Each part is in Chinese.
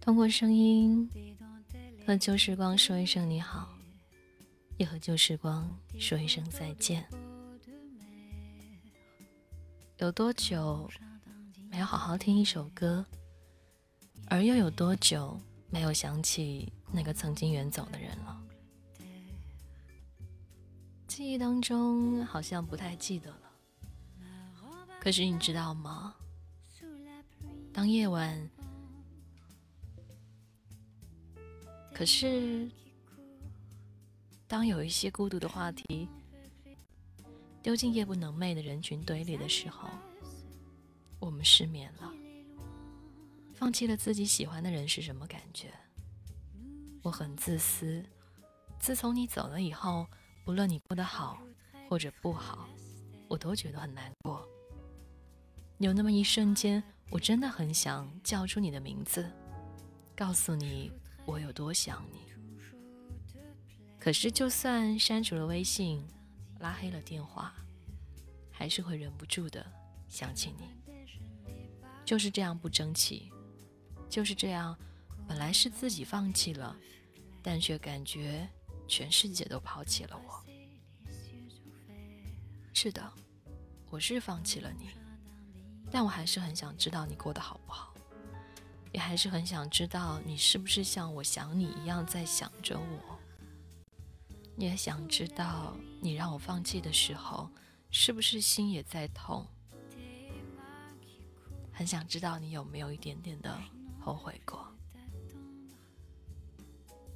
通过声音和旧时光说一声你好，也和旧时光说一声再见。有多久没有好好听一首歌，而又有多久没有想起那个曾经远走的人了？记忆当中好像不太记得了。可是你知道吗？当夜晚。可是，当有一些孤独的话题丢进夜不能寐的人群堆里的时候，我们失眠了。放弃了自己喜欢的人是什么感觉？我很自私。自从你走了以后，不论你过得好或者不好，我都觉得很难过。有那么一瞬间，我真的很想叫出你的名字，告诉你。我有多想你，可是就算删除了微信，拉黑了电话，还是会忍不住的想起你。就是这样不争气，就是这样，本来是自己放弃了，但却感觉全世界都抛弃了我。是的，我是放弃了你，但我还是很想知道你过得好不好。也还是很想知道你是不是像我想你一样在想着我，也想知道你让我放弃的时候，是不是心也在痛。很想知道你有没有一点点的后悔过。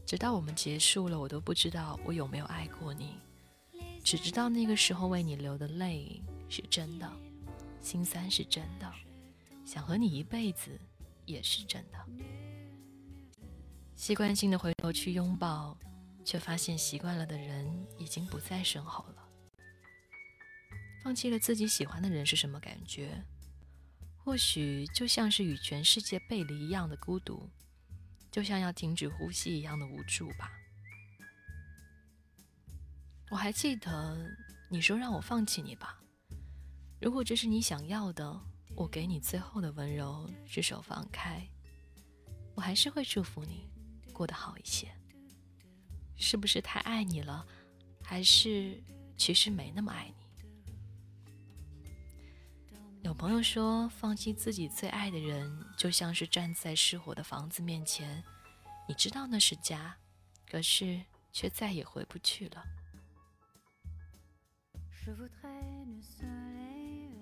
直到我们结束了，我都不知道我有没有爱过你，只知道那个时候为你流的泪是真的，心酸是真的，想和你一辈子。也是真的。习惯性的回头去拥抱，却发现习惯了的人已经不在身后了。放弃了自己喜欢的人是什么感觉？或许就像是与全世界背离一样的孤独，就像要停止呼吸一样的无助吧。我还记得你说让我放弃你吧，如果这是你想要的。我给你最后的温柔是手放开，我还是会祝福你过得好一些。是不是太爱你了，还是其实没那么爱你？有朋友说，放弃自己最爱的人，就像是站在失火的房子面前，你知道那是家，可是却再也回不去了。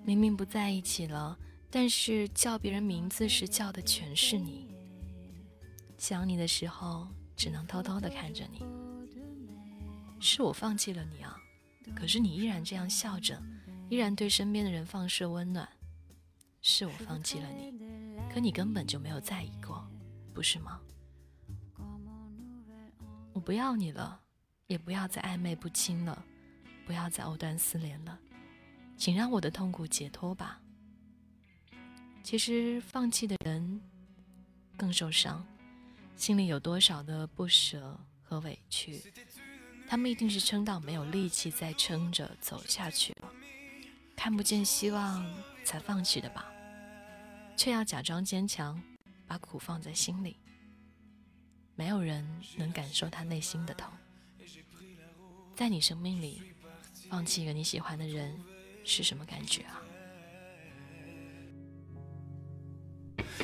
明明不在一起了，但是叫别人名字时叫的全是你。想你的时候，只能偷偷的看着你。是我放弃了你啊，可是你依然这样笑着，依然对身边的人放射温暖。是我放弃了你，可你根本就没有在意过，不是吗？我不要你了，也不要再暧昧不清了，不要再藕断丝连了。请让我的痛苦解脱吧。其实放弃的人更受伤，心里有多少的不舍和委屈，他们一定是撑到没有力气再撑着走下去了，看不见希望才放弃的吧？却要假装坚强，把苦放在心里。没有人能感受他内心的痛。在你生命里，放弃一个你喜欢的人。是什么感觉啊？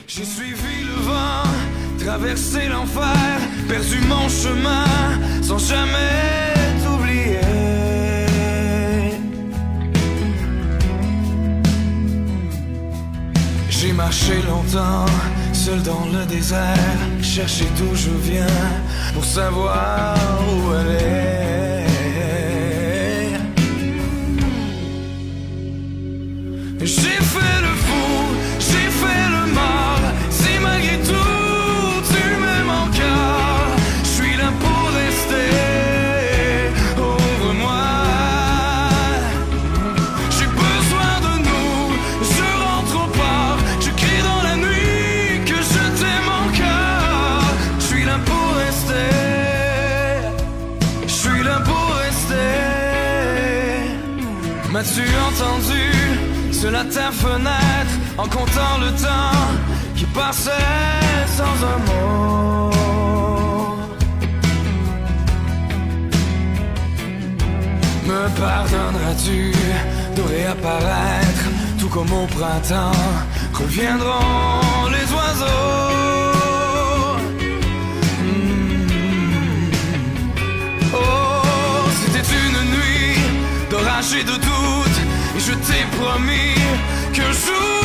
J'ai suivi le vent, traversé l'enfer, perdu mon chemin sans jamais t'oublier. J'ai marché longtemps, seul dans le désert, cherché d'où je viens pour savoir où aller. J'ai fait le fou, j'ai fait le mal. Si malgré tout tu m'aimes encore, je suis là pour rester. Ouvre-moi. J'ai besoin de nous, je rentre au parc. Je crie dans la nuit que je t'aime encore. Je suis là pour rester. Je suis là pour rester. M'as-tu entendu? Seul à ta fenêtre, en comptant le temps qui passait sans un mot. Me pardonneras-tu de réapparaître tout comme au printemps reviendront les oiseaux? Hmm. Oh, c'était une nuit d'orage et de doute, me, cause ooh,